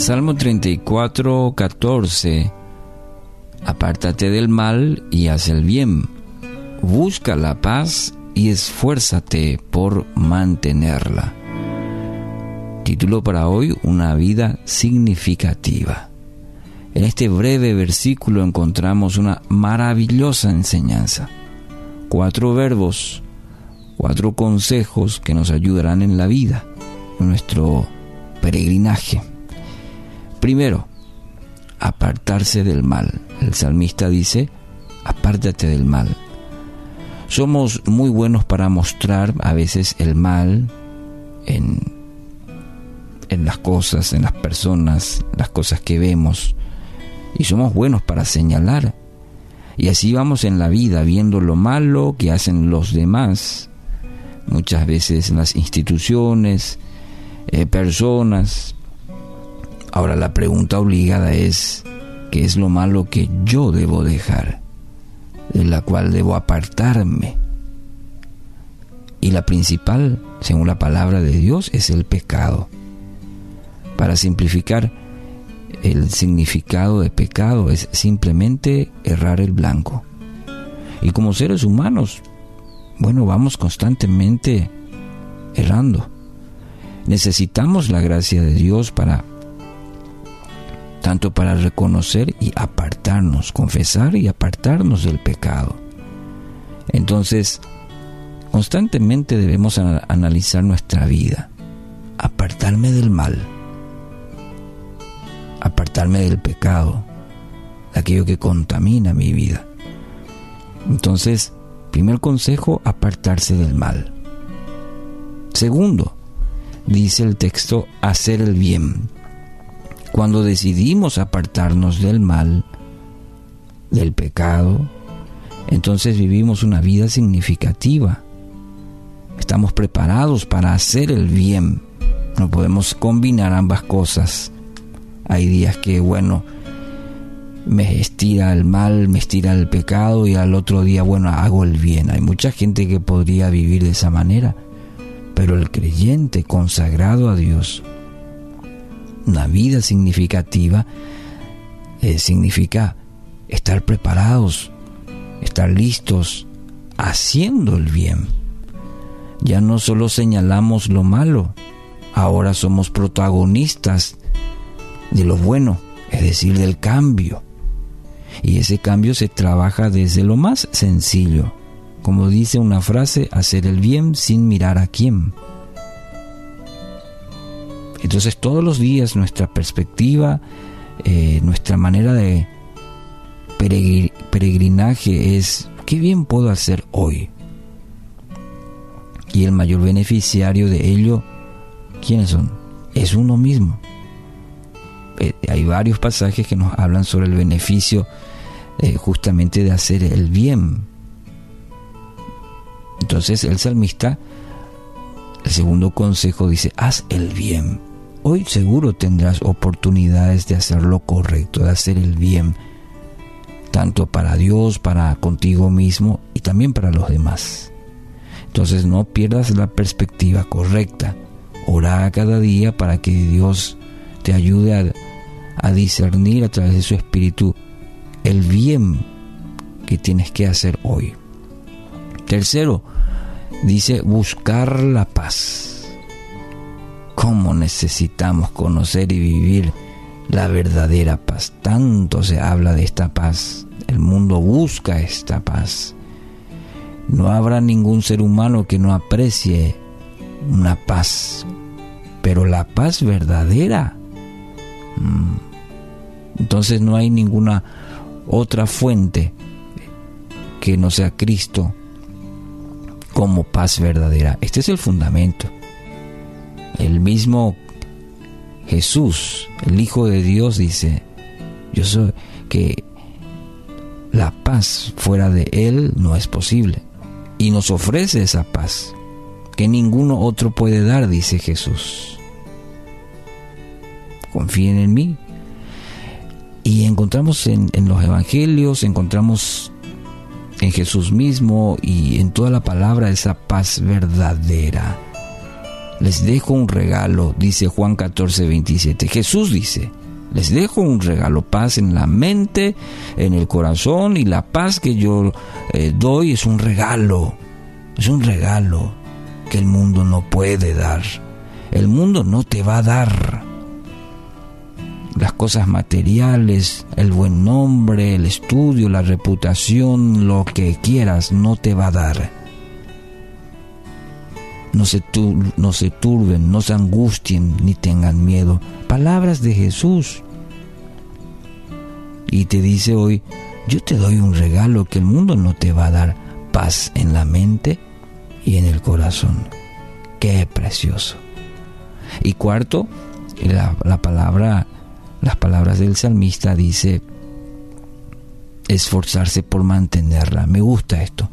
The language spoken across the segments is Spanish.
Salmo 34, 14. Apártate del mal y haz el bien. Busca la paz y esfuérzate por mantenerla. Título para hoy, Una vida significativa. En este breve versículo encontramos una maravillosa enseñanza. Cuatro verbos, cuatro consejos que nos ayudarán en la vida, en nuestro peregrinaje. Primero, apartarse del mal. El salmista dice, apártate del mal. Somos muy buenos para mostrar a veces el mal en, en las cosas, en las personas, las cosas que vemos. Y somos buenos para señalar. Y así vamos en la vida viendo lo malo que hacen los demás. Muchas veces en las instituciones, eh, personas, Ahora la pregunta obligada es, ¿qué es lo malo que yo debo dejar? De la cual debo apartarme. Y la principal, según la palabra de Dios, es el pecado. Para simplificar, el significado de pecado es simplemente errar el blanco. Y como seres humanos, bueno, vamos constantemente errando. Necesitamos la gracia de Dios para tanto para reconocer y apartarnos, confesar y apartarnos del pecado. Entonces, constantemente debemos analizar nuestra vida, apartarme del mal, apartarme del pecado, aquello que contamina mi vida. Entonces, primer consejo, apartarse del mal. Segundo, dice el texto, hacer el bien cuando decidimos apartarnos del mal, del pecado, entonces vivimos una vida significativa. Estamos preparados para hacer el bien. No podemos combinar ambas cosas. Hay días que, bueno, me estira el mal, me estira el pecado y al otro día, bueno, hago el bien. Hay mucha gente que podría vivir de esa manera, pero el creyente consagrado a Dios una vida significativa eh, significa estar preparados, estar listos, haciendo el bien. Ya no solo señalamos lo malo, ahora somos protagonistas de lo bueno, es decir, del cambio. Y ese cambio se trabaja desde lo más sencillo, como dice una frase, hacer el bien sin mirar a quién. Entonces todos los días nuestra perspectiva, eh, nuestra manera de peregrinaje es, ¿qué bien puedo hacer hoy? Y el mayor beneficiario de ello, ¿quiénes son? Es uno mismo. Eh, hay varios pasajes que nos hablan sobre el beneficio eh, justamente de hacer el bien. Entonces el salmista, el segundo consejo dice, haz el bien hoy seguro tendrás oportunidades de hacer lo correcto, de hacer el bien, tanto para Dios, para contigo mismo y también para los demás. Entonces no pierdas la perspectiva correcta. Ora cada día para que Dios te ayude a, a discernir a través de su espíritu el bien que tienes que hacer hoy. Tercero, dice buscar la paz cómo necesitamos conocer y vivir la verdadera paz. Tanto se habla de esta paz. El mundo busca esta paz. No habrá ningún ser humano que no aprecie una paz. Pero la paz verdadera. Mm, entonces no hay ninguna otra fuente que no sea Cristo como paz verdadera. Este es el fundamento. El mismo Jesús, el Hijo de Dios, dice, yo soy que la paz fuera de Él no es posible. Y nos ofrece esa paz que ninguno otro puede dar, dice Jesús. Confíen en mí. Y encontramos en, en los evangelios, encontramos en Jesús mismo y en toda la palabra esa paz verdadera les dejo un regalo, dice Juan 14, 27. Jesús dice, les dejo un regalo, paz en la mente, en el corazón y la paz que yo eh, doy es un regalo, es un regalo que el mundo no puede dar. El mundo no te va a dar las cosas materiales, el buen nombre, el estudio, la reputación, lo que quieras, no te va a dar. No se, no se turben, no se angustien ni tengan miedo. Palabras de Jesús. Y te dice hoy, yo te doy un regalo que el mundo no te va a dar. Paz en la mente y en el corazón. Qué precioso. Y cuarto, la, la palabra las palabras del salmista dice, esforzarse por mantenerla. Me gusta esto.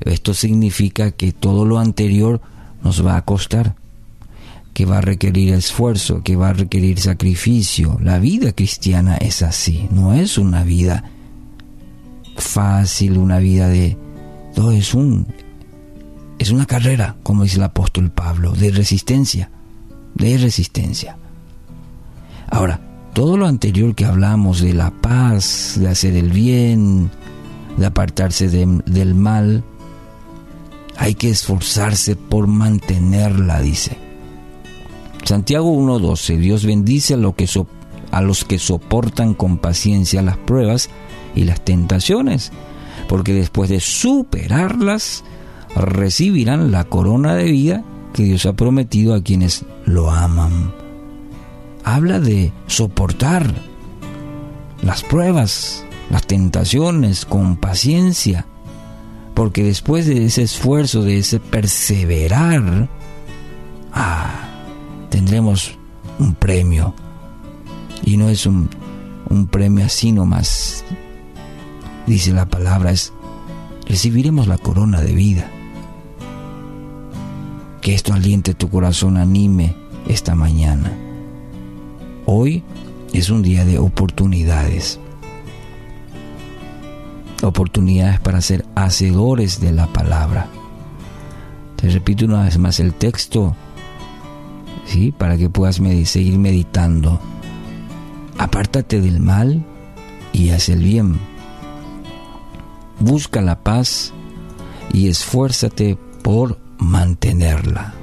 Esto significa que todo lo anterior nos va a costar, que va a requerir esfuerzo, que va a requerir sacrificio. La vida cristiana es así, no es una vida fácil, una vida de... todo es un... Es una carrera, como dice el apóstol Pablo, de resistencia, de resistencia. Ahora, todo lo anterior que hablamos de la paz, de hacer el bien, de apartarse del mal, hay que esforzarse por mantenerla, dice. Santiago 1.12, Dios bendice a, a los que soportan con paciencia las pruebas y las tentaciones, porque después de superarlas, recibirán la corona de vida que Dios ha prometido a quienes lo aman habla de soportar las pruebas, las tentaciones con paciencia, porque después de ese esfuerzo, de ese perseverar, ah, tendremos un premio. Y no es un, un premio así nomás, dice la palabra, es recibiremos la corona de vida. Que esto aliente tu corazón, anime esta mañana. Hoy es un día de oportunidades. Oportunidades para ser hacedores de la palabra. Te repito una vez más el texto, ¿sí? Para que puedas seguir meditando. Apártate del mal y haz el bien. Busca la paz y esfuérzate por mantenerla.